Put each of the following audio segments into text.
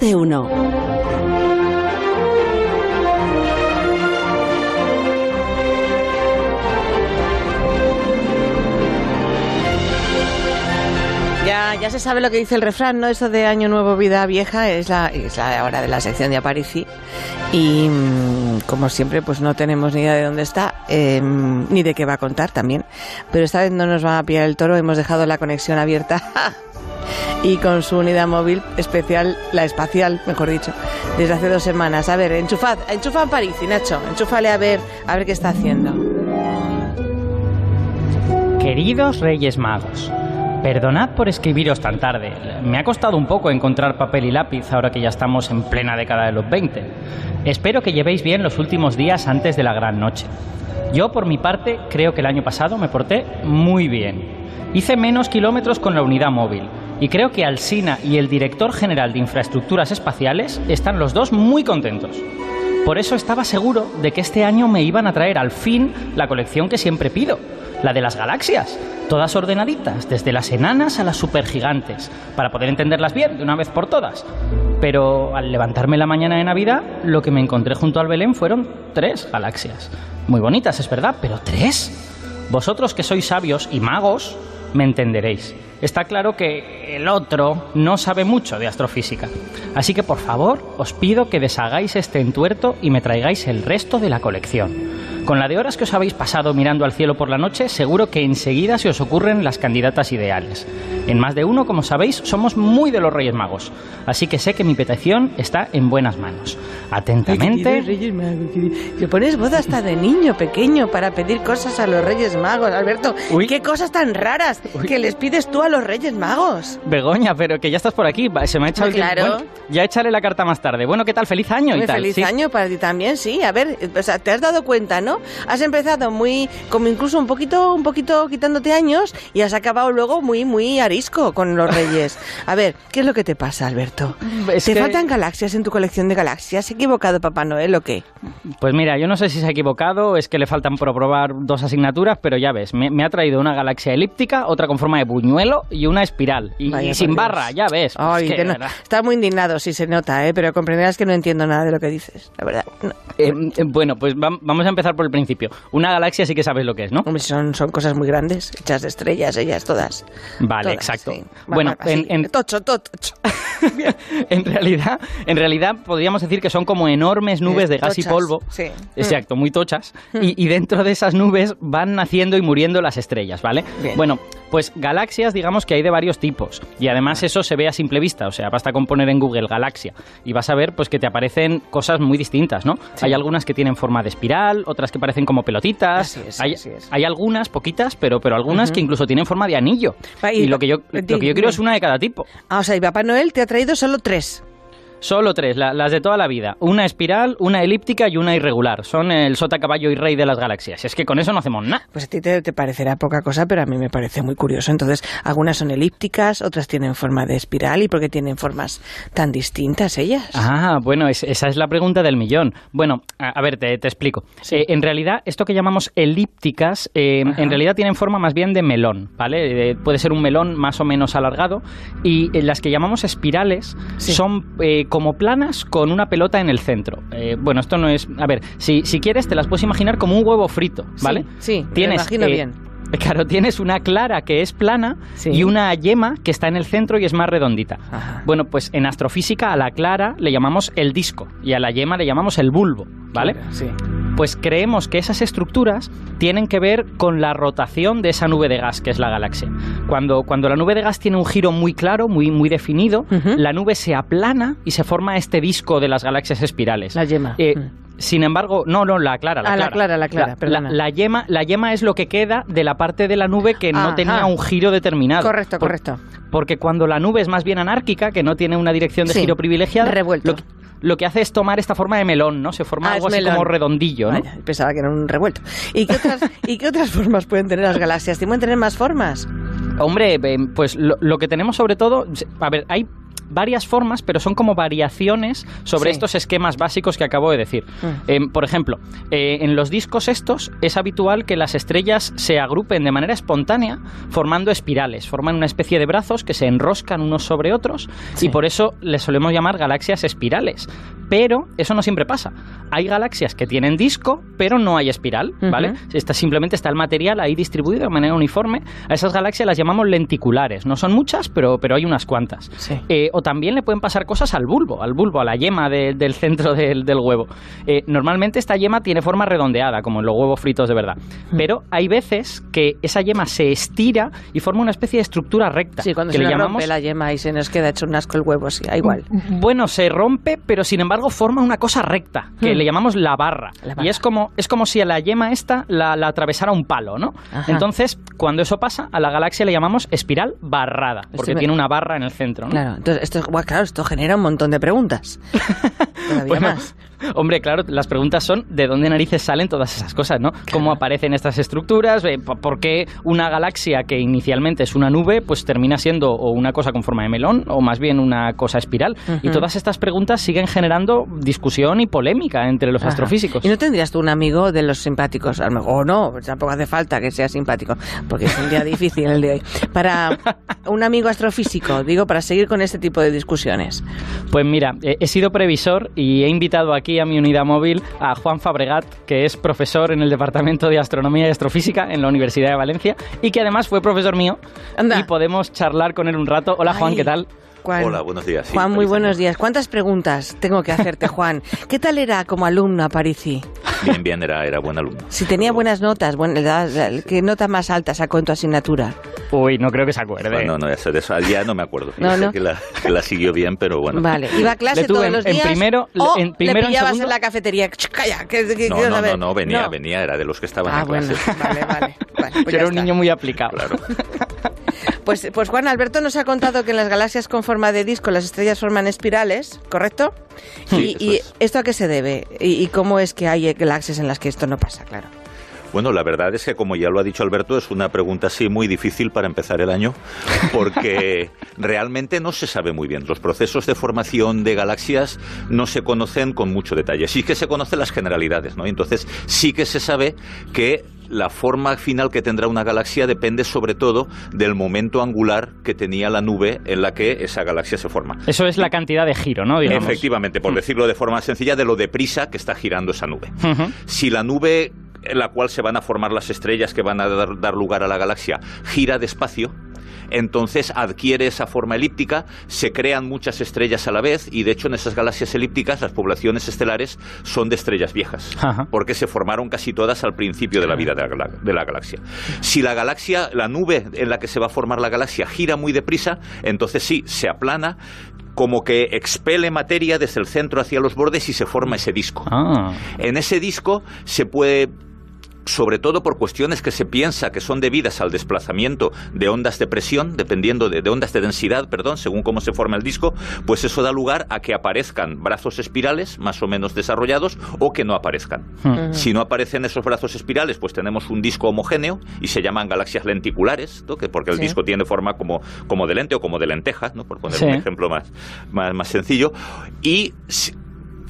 De uno. Ya, ya se sabe lo que dice el refrán, ¿no? Eso de Año Nuevo, Vida Vieja es la, es la hora de la sección de Aparici. Y mm, como siempre, pues no tenemos ni idea de dónde está, eh, ni de qué va a contar también. Pero esta vez no nos van a pillar el toro, hemos dejado la conexión abierta. y con su unidad móvil especial, la espacial, mejor dicho, desde hace dos semanas. A ver, enchufad, enchufa a Parisi, Nacho, enchúfale a ver, a ver qué está haciendo. Queridos Reyes Magos, perdonad por escribiros tan tarde. Me ha costado un poco encontrar papel y lápiz ahora que ya estamos en plena década de los 20. Espero que llevéis bien los últimos días antes de la gran noche. Yo, por mi parte, creo que el año pasado me porté muy bien. Hice menos kilómetros con la unidad móvil y creo que Alsina y el director general de Infraestructuras Espaciales están los dos muy contentos. Por eso estaba seguro de que este año me iban a traer al fin la colección que siempre pido, la de las galaxias, todas ordenaditas, desde las enanas a las supergigantes, para poder entenderlas bien de una vez por todas. Pero al levantarme la mañana de Navidad, lo que me encontré junto al Belén fueron tres galaxias. Muy bonitas, es verdad, pero tres. Vosotros que sois sabios y magos, me entenderéis. Está claro que el otro no sabe mucho de astrofísica. Así que por favor, os pido que deshagáis este entuerto y me traigáis el resto de la colección. Con la de horas que os habéis pasado mirando al cielo por la noche, seguro que enseguida se os ocurren las candidatas ideales. En más de uno, como sabéis, somos muy de los Reyes Magos, así que sé que mi petición está en buenas manos. Atentamente. Reyes Magos, que pones voz hasta de niño pequeño para pedir cosas a los Reyes Magos, Alberto. Uy. ¿Qué cosas tan raras que les pides tú a los Reyes Magos? Begoña, pero que ya estás por aquí. Se me ha echado el tiempo. Claro. Bueno, ya echaré la carta más tarde. Bueno, ¿qué tal? Feliz año y tal. feliz Sí. año para ti también, sí. A ver, o sea, te has dado cuenta, ¿no? Has empezado muy, como incluso un poquito, un poquito quitándote años y has acabado luego muy, muy arisco con los Reyes. A ver, ¿qué es lo que te pasa, Alberto? Es ¿Te que- faltan galaxias en tu colección de galaxias? ¿Se ha equivocado Papá Noel o qué? Pues mira, yo no sé si se ha equivocado, es que le faltan por probar dos asignaturas, pero ya ves, me, me ha traído una galaxia elíptica, otra con forma de buñuelo y una espiral. Y, Vaya y por sin Dios. barra, ya ves. Ay, Es que, que no- ¿verdad? está muy indignado, sí se nota, ¿eh? pero comprenderás que no entiendo nada de lo que dices, la verdad. No. Eh, eh, bueno, pues vam- vamos a empezar por el principio. Una galaxia sí que sabes lo que es, ¿no? Son cosas muy grandes, hechas de estrellas, ellas todas. Vale, Todas, exacto. sí. Bueno, en, Tocho, to- tocho. en realidad, en realidad podríamos decir que son como enormes nubes de gas y polvo. sí. Exacto, muy tochas. Y, y dentro de esas nubes van naciendo y muriendo las estrellas, ¿vale? Bien. Bueno, pues galaxias, digamos que hay de varios tipos. Y además eso se ve a simple vista. O sea, basta con poner en Google galaxia y vas a ver pues que te aparecen cosas muy distintas, ¿no? Hay algunas que tienen forma de espiral, otras que parecen como pelotitas. Así es, hay, algunas, poquitas, pero, pero algunas que incluso tienen forma de anillo. Y Y, lo que yo, lo que yo quiero es una de cada tipo. Ah, o sea, y Papá Noel te ha traído solo tres. Solo tres, la- las de toda la vida. Una espiral, una elíptica y una irregular. Son el sota, caballo y rey de las galaxias. Es que con eso no hacemos nada. Pues a ti te, te parecerá poca cosa, pero a mí me parece muy curioso. Entonces, algunas son elípticas, otras tienen forma de espiral. ¿Y por qué tienen formas tan distintas ellas? Ah, bueno, es- esa es la pregunta del millón. Bueno, a, a ver, te, te explico. Eh, en realidad, esto que llamamos elípticas, eh, en realidad tienen forma más bien de melón, ¿vale? Eh, puede ser un melón más o menos alargado. Y las que llamamos espirales Sí. son como planas con una pelota en el centro. Eh, bueno, esto no es... A ver, si, si quieres te las puedes imaginar como un huevo frito, ¿vale? Sí, sí, me Tienes, imagino eh, bien. Claro, tienes una clara que es plana Sí. y una yema que está en el centro y es más redondita. Ajá. Bueno, pues en astrofísica a la clara le llamamos el disco y a la yema le llamamos el bulbo, ¿vale? Claro, sí. Pues creemos que esas estructuras tienen que ver con la rotación de esa nube de gas que es la galaxia. Cuando, cuando la nube de gas tiene un giro muy claro, muy, muy definido, la nube se aplana y se forma este disco de las galaxias espirales. La yema. Eh. Sin embargo, no, no, la clara, la Ah, la clara. clara, la clara, perdona. la yema, la yema es lo que queda de la parte de la nube que no tenía un giro determinado. Correcto, Por- correcto. porque cuando la nube es más bien anárquica, que no tiene una dirección de Sí, giro privilegiada, revuelto. Lo, que- lo que hace es tomar esta forma de melón, ¿no? Se forma Ah, algo así melón. como redondillo, ¿no? Vaya, pensaba que era un revuelto. ¿Y qué, otras, ¿Y qué otras formas pueden tener las galaxias? ¿Pueden tener más formas? Hombre, eh, pues lo, lo que tenemos sobre todo, a ver, hay varias formas, pero son como variaciones sobre Sí. estos esquemas básicos que acabo de decir. Mm. Eh, por ejemplo, eh, en los discos estos es habitual que las estrellas se agrupen de manera espontánea formando espirales, forman una especie de brazos que se enroscan unos sobre otros Sí. y por eso les solemos llamar galaxias espirales. Pero eso no siempre pasa. Hay galaxias que tienen disco, pero no hay espiral, ¿vale? Está, simplemente está el material ahí distribuido de manera uniforme. A esas galaxias las llamamos lenticulares. No son muchas, pero, pero hay unas cuantas. Sí. Eh, o también le pueden pasar cosas al bulbo, al bulbo, a la yema de- del centro del, del huevo. Eh, normalmente esta yema tiene forma redondeada, como en los huevos fritos de verdad. Mm. Pero hay veces que esa yema se estira y forma una especie de estructura recta. Sí, cuando que se le nos llamamos rompe la yema y se nos queda hecho un asco el huevo, sí, da igual. bueno, se rompe, pero sin embargo forma una cosa recta, que Hmm. le llamamos la barra. La barra. Y es como, es como si a la yema esta la, la atravesara un palo, ¿no? Ajá. Entonces, cuando eso pasa, a la galaxia le llamamos espiral barrada, porque tiene una barra en el centro, ¿no? Claro, entonces esto, guau, claro, esto genera un montón de preguntas. Todavía Bueno, más. Hombre, claro, las preguntas son de dónde narices salen todas esas cosas, ¿no? ¿Cómo aparecen estas estructuras? Eh, po- ¿Por qué una galaxia que inicialmente es una nube, pues termina siendo o una cosa con forma de melón o más bien una cosa espiral? Y todas estas preguntas siguen generando discusión y polémica entre los Ajá. astrofísicos. ¿Y no tendrías tú un amigo de los simpáticos? A lo mejor, o no, pues tampoco hace falta que sea simpático, porque es un día difícil el de hoy. Para un amigo astrofísico, digo, para seguir con este tipo de discusiones. Pues mira, he sido previsor y he invitado aquí a mi unidad móvil a Juan Fabregat, que es profesor en el Departamento de Astronomía y Astrofísica en la Universidad de Valencia y que además fue profesor mío. Anda. Y podemos charlar con él un rato. Hola Juan, Ay. ¿qué tal? Juan. Hola, buenos días. Sí, Juan, muy buenos días. ¿Cuántas preguntas tengo que hacerte, Juan? ¿Qué tal era como alumno a Parisi? Bien, bien, era, era buen alumno. Si tenía buenas notas, buen- le das- ¿qué nota más alta sacó en tu asignatura? Uy, no creo que se acuerde. Bueno, no, ya, sé de eso, ya no me acuerdo. No, Ya no. Que, la, que la siguió bien, pero bueno. Vale, ¿iba a clase todos en- los en días? primero- o en primero, le en pillabas en, segundo. la cafetería? Calla, que, que No, no, no, no, venía, No. venía, era de los que estaban Ah, en bueno, clase. vale, vale. vale, pues Yo ya era un está. niño muy aplicado. Claro. Pues, pues Juan Alberto nos ha contado que en las galaxias con forma de disco las estrellas forman espirales, ¿correcto? Sí, y, y es. esto a qué se debe? ¿Y, y cómo es que hay galaxias en las que esto no pasa, claro? Bueno, la verdad es que, como ya lo ha dicho Alberto, es una pregunta así muy difícil para empezar el año, porque realmente no se sabe muy bien. Los procesos de formación de galaxias no se conocen con mucho detalle. Sí que se conocen las generalidades, ¿no? Entonces, sí que se sabe que la forma final que tendrá una galaxia depende sobre todo del momento angular que tenía la nube en la que esa galaxia se forma. Eso es la cantidad de giro, ¿no? Digamos. Efectivamente, por decirlo de forma sencilla, de lo deprisa que está girando esa nube. Si la nube en la cual se van a formar las estrellas que van a dar, dar lugar a la galaxia gira despacio, entonces adquiere esa forma elíptica, se crean muchas estrellas a la vez y de hecho en esas galaxias elípticas las poblaciones estelares son de estrellas viejas, Ajá. porque se formaron casi todas al principio de la vida de la, gala- de la galaxia. Si la galaxia, la nube en la que se va a formar la galaxia gira muy deprisa, entonces sí, se aplana como que expele materia desde el centro hacia los bordes y se forma ese disco. Ah. En ese disco se puede sobre todo por cuestiones que se piensa que son debidas al desplazamiento de ondas de presión, dependiendo de, de ondas de densidad, perdón, según cómo se forma el disco, pues eso da lugar a que aparezcan brazos espirales más o menos desarrollados o que no aparezcan. Hmm. Si no aparecen esos brazos espirales, pues tenemos un disco homogéneo y se llaman galaxias lenticulares, ¿no? que porque el Sí. disco tiene forma como, como de lente o como de lenteja, ¿no? por poner Sí. un ejemplo más, más, más sencillo. Y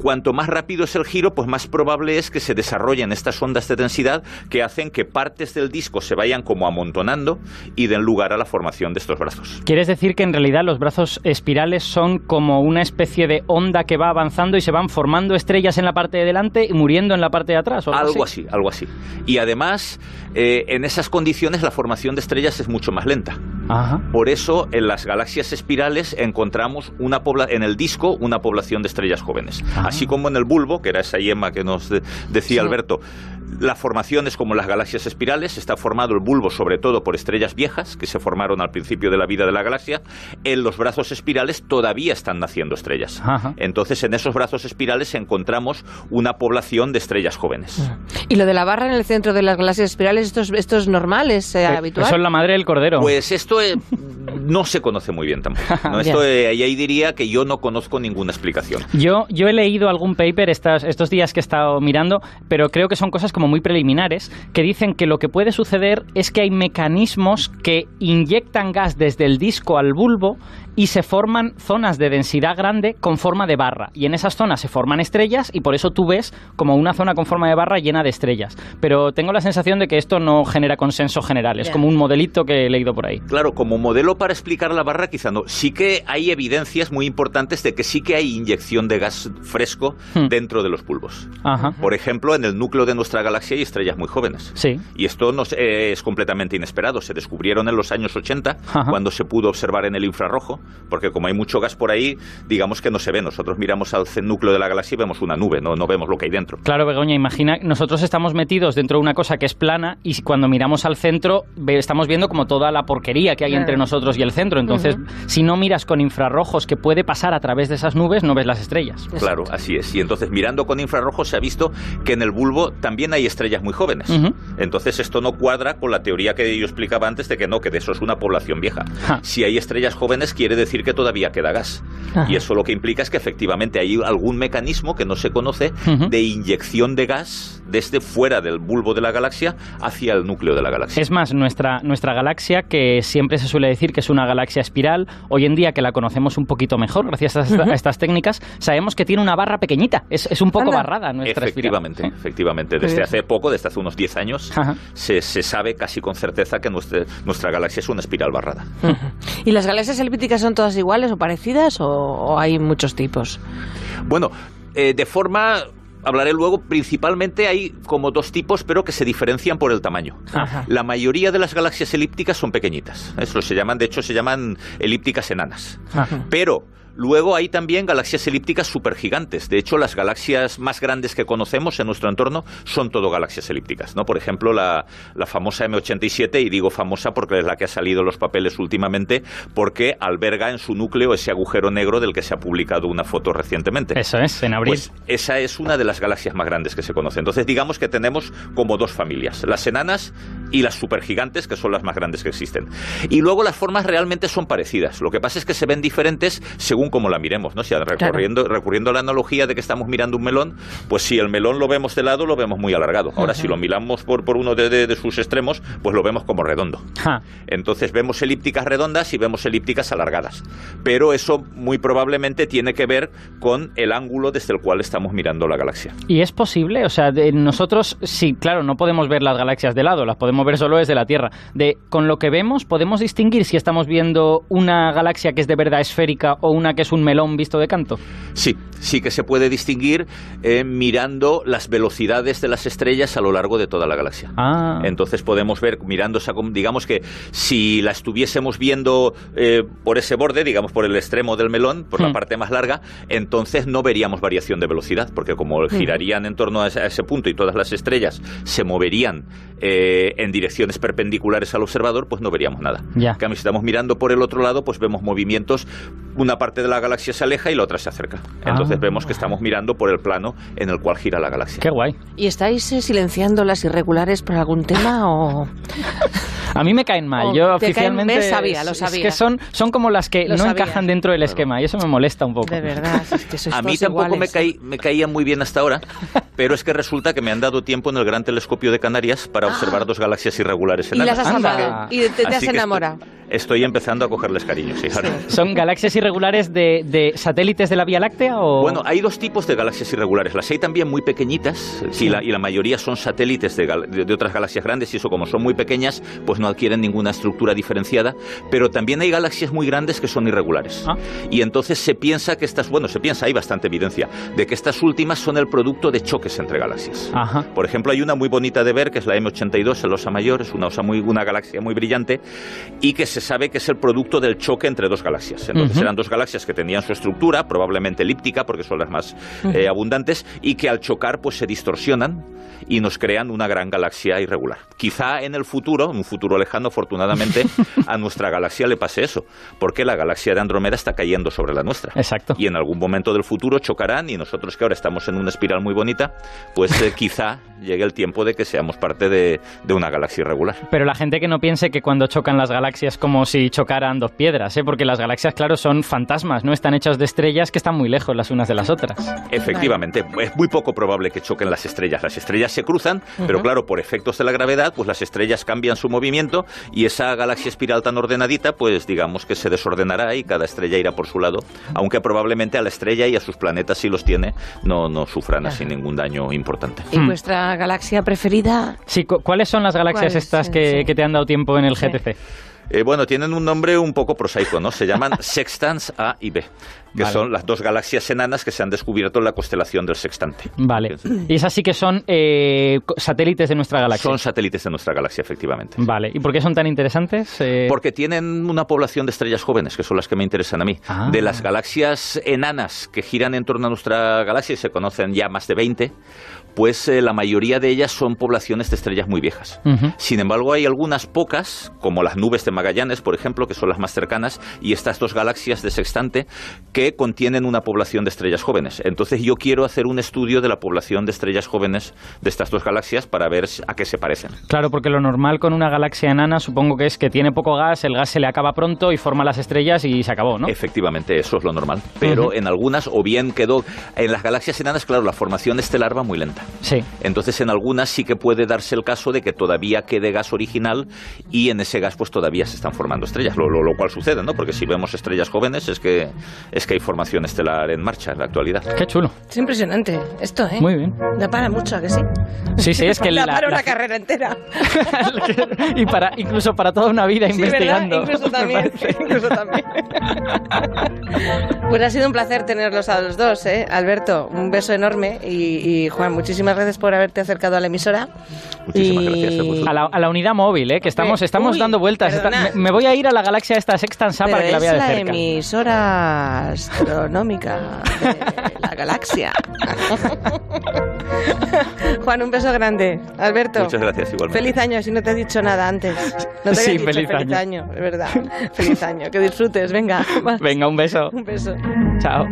cuanto más rápido es el giro, pues más probable es que se desarrollen estas ondas de densidad que hacen que partes del disco se vayan como amontonando y den lugar a la formación de estos brazos. ¿Quieres decir que en realidad los brazos espirales son como una especie de onda que va avanzando y se van formando estrellas en la parte de delante y muriendo en la parte de atrás? ¿o Algo así, algo así. Y además, eh, en esas condiciones la formación de estrellas es mucho más lenta. Ajá. Por eso, en las galaxias espirales encontramos una pobla en el disco una población de estrellas jóvenes. Ah. Así como en el bulbo, que era esa yema que nos de- decía Sí. Alberto, la formación es como las galaxias espirales, está formado el bulbo sobre todo por estrellas viejas que se formaron al principio de la vida de la galaxia. En los brazos espirales todavía están naciendo estrellas. Ajá. Entonces, en esos brazos espirales encontramos una población de estrellas jóvenes. Y lo de la barra en el centro de las galaxias espirales, ¿esto es, esto es normal? ¿Es eh, Eh, habitual? Eso es la madre del cordero. Pues esto eh, no se conoce muy bien tampoco. ¿no? Esto, eh, ahí diría que yo no conozco ninguna explicación. Yo, yo he leído algún paper estas- estos días que he estado mirando, pero creo que son cosas como muy preliminares, que dicen que lo que puede suceder es que hay mecanismos que inyectan gas desde el disco al bulbo y se forman zonas de densidad grande con forma de barra. Y en esas zonas se forman estrellas y por eso tú ves como una zona con forma de barra llena de estrellas. Pero tengo la sensación de que esto no genera consenso general. Es como un modelito que he leído por ahí. Claro, como modelo para explicar la barra quizá no. Sí que hay evidencias muy importantes de que sí que hay inyección de gas fresco hmm. dentro de los bulbos. Por ejemplo, en el núcleo de nuestra galaxia hay estrellas muy jóvenes. Sí. Y esto no eh, es completamente inesperado. Se descubrieron en los años 80 cuando se pudo observar en el infrarrojo, porque como hay mucho gas por ahí, digamos que no se ve. Nosotros miramos al núcleo de la galaxia y vemos una nube, no, no vemos lo que hay dentro. Claro, Begoña, imagina, nosotros estamos metidos dentro de una cosa que es plana y cuando miramos al centro estamos viendo como toda la porquería que hay entre nosotros y el centro. Entonces, si no miras con infrarrojos que puede pasar a través de esas nubes, no ves las estrellas. Claro, así es. Y entonces, mirando con infrarrojos, se ha visto que en el bulbo también hay estrellas muy jóvenes. Entonces, esto no cuadra con la teoría que yo explicaba antes de que no, que de eso es una población vieja. Si hay estrellas jóvenes, quiere decir que todavía queda gas. Y eso lo que implica es que efectivamente hay algún mecanismo que no se conoce de inyección de gas desde fuera del bulbo de la galaxia hacia el núcleo de la galaxia. Es más, nuestra, nuestra galaxia, que siempre se suele decir que es una galaxia espiral, hoy en día que la conocemos un poquito mejor gracias a, estas técnicas, sabemos que tiene una barra pequeñita, es, es un poco barrada nuestra efectivamente, Efectivamente, desde hace poco, desde hace unos 10 años, se, se, sabe casi con certeza que nuestra, nuestra galaxia es una espiral barrada. ¿Y las galaxias elípticas son todas iguales o parecidas o, hay muchos tipos? Bueno, eh, de forma hablaré luego, principalmente hay como dos tipos, pero que se diferencian por el tamaño. La mayoría de las galaxias elípticas son pequeñitas. Eso se llaman, de hecho, se llaman elípticas enanas. Pero Luego hay también galaxias elípticas supergigantes. De hecho, las galaxias más grandes que conocemos en nuestro entorno son todo galaxias elípticas. ¿no? Por ejemplo, la, famosa M87, y digo famosa porque es la que ha salido en los papeles últimamente, porque alberga en su núcleo ese agujero negro del que se ha publicado una foto recientemente. Eso es, en abril. Pues esa es una de las galaxias más grandes que se conoce. Entonces, digamos que tenemos como dos familias, las enanas y las supergigantes, que son las más grandes que existen. Y luego las formas realmente son parecidas. Lo que pasa es que se ven diferentes según como la miremos, ¿no? Si recurriendo, recurriendo a la analogía de que estamos mirando un melón, pues si el melón lo vemos de lado, lo vemos muy alargado. Ahora, si lo miramos por, por uno de, sus extremos, pues lo vemos como redondo. Entonces vemos elípticas redondas y vemos elípticas alargadas. Pero eso muy probablemente tiene que ver con el ángulo desde el cual estamos mirando la galaxia. ¿Y es posible? O sea, nosotros, sí, claro, no podemos ver las galaxias de lado, las podemos ver solo desde la Tierra. De, con lo que vemos, podemos distinguir si estamos viendo una galaxia que es de verdad esférica o una que es un melón visto de canto? Sí, sí que se puede distinguir eh, mirando las velocidades de las estrellas a lo largo de toda la galaxia. Ah. Entonces podemos ver, mirando esa, digamos que si la estuviésemos viendo eh, por ese borde, digamos por el extremo del melón, por la hmm. parte más larga, entonces no veríamos variación de velocidad, porque como hmm. girarían en torno a ese, punto y todas las estrellas se moverían eh, en direcciones perpendiculares al observador, pues no veríamos nada. Ya. si estamos mirando por el otro lado, pues vemos movimientos, una parte de la galaxia se aleja y la otra se acerca. Entonces ah. vemos que estamos mirando por el plano en el cual gira la galaxia. Qué guay. ¿Y estáis eh, silenciando las irregulares por algún tema o...? A mí me caen mal. Yo oficialmente sabía, lo sabía. Es que son, son como las que no encajan dentro del esquema y eso me molesta un poco. De verdad, es que sois A mí tampoco me, caí, me caían muy bien hasta ahora, pero es que resulta que me han dado tiempo en el Gran Telescopio de Canarias para observar dos galaxias irregulares en Y las has amado. Y te, has enamorado estoy empezando a cogerles cariño, sí, ¿Son galaxias irregulares de, satélites de la Vía Láctea? O? Bueno, hay dos tipos de galaxias irregulares. Las hay también muy pequeñitas y, la, y, la, mayoría son satélites de, de, otras galaxias grandes y eso como son muy pequeñas, pues no adquieren ninguna estructura diferenciada. Pero también hay galaxias muy grandes que son irregulares. Ah. Y entonces se piensa que estas, bueno, se piensa, hay bastante evidencia, de que estas últimas son el producto de choques entre galaxias. Por ejemplo, hay una muy bonita de ver, que es la M82, el Osa Mayor, es una, osa muy, una galaxia muy brillante y que se sabe que es el producto del choque entre dos galaxias. Entonces eran dos galaxias que tenían su estructura, probablemente elíptica, porque son las más eh, abundantes, y que al chocar pues se distorsionan y nos crean una gran galaxia irregular. Quizá en el futuro, en un futuro lejano, afortunadamente, a nuestra galaxia le pase eso, porque la galaxia de Andrómeda está cayendo sobre la nuestra. Exacto. Y en algún momento del futuro chocarán y nosotros que ahora estamos en una espiral muy bonita, pues eh, quizá llegue el tiempo de que seamos parte de, de, una galaxia irregular. Pero la gente que no piense que cuando chocan las galaxias como si chocaran dos piedras, ¿eh? porque las galaxias, claro, son fantasmas, no están hechas de estrellas que están muy lejos las unas de las otras. Efectivamente, es muy poco probable que choquen las estrellas. Las estrellas se cruzan, pero claro, por efectos de la gravedad, pues las estrellas cambian su movimiento y esa galaxia espiral tan ordenadita, pues digamos que se desordenará y cada estrella irá por su lado, aunque probablemente a la estrella y a sus planetas, si los tiene, no, no sufran así ningún daño importante. ¿Y vuestra galaxia preferida? Sí, ¿cuáles son las galaxias estas que, te han dado tiempo en el GTC? Eh, bueno, tienen un nombre un poco prosaico, ¿no? Se llaman Sextans A y B, que son las dos galaxias enanas que se han descubierto en la constelación del Sextante. Vale. Y esas sí que son eh, satélites de nuestra galaxia. Son satélites de nuestra galaxia, efectivamente. Vale. ¿Y por qué son tan interesantes? Eh, Porque tienen una población de estrellas jóvenes, que son las que me interesan a mí. Ah. De las galaxias enanas que giran en torno a nuestra galaxia, y se conocen ya más de 20, pues la mayoría de ellas son poblaciones de estrellas muy viejas. Sin embargo, hay algunas pocas, como las nubes de Magallanes, por ejemplo, que son las más cercanas, y estas dos galaxias de sextante que contienen una población de estrellas jóvenes. Entonces yo quiero hacer un estudio de la población de estrellas jóvenes de estas dos galaxias para ver a qué se parecen. Claro, porque lo normal con una galaxia enana supongo que es que tiene poco gas, el gas se le acaba pronto y forma las estrellas y se acabó, ¿no? Efectivamente, eso es lo normal. Pero en algunas, o bien quedó... En las galaxias enanas, claro, la formación estelar va muy lenta. Sí. Entonces en algunas sí que puede darse el caso de que todavía quede gas original y en ese gas pues todavía se están formando estrellas, lo, lo, cual sucede, ¿no? Porque si vemos estrellas jóvenes es que, es que hay formación estelar en marcha en la actualidad. Qué chulo. Es impresionante esto, ¿eh? Muy bien. Da para mucho, ¿a que sí? Sí, sí, es que da para una carrera entera. y para incluso para toda una vida sí, investigando. ¿verdad? Incluso también, incluso también. pues ha sido un placer tenerlos a los dos, ¿eh? Alberto, un beso enorme y, y Juan, muchísimas gracias por haberte acercado a la emisora. Muchísimas gracias a, la, a, la, unidad móvil, ¿eh? que estamos, estamos Uy, dando vueltas. Está, me, me, voy a ir a la galaxia esta Sextansa para que la vea de cerca. la emisora astronómica de la galaxia. Juan, un beso grande. Alberto. Muchas gracias, igualmente. Feliz año, si no te he dicho nada antes. No te sí, dicho feliz, feliz año. año. es verdad. Feliz año. Que disfrutes, venga. Venga, un beso. Un beso. Chao.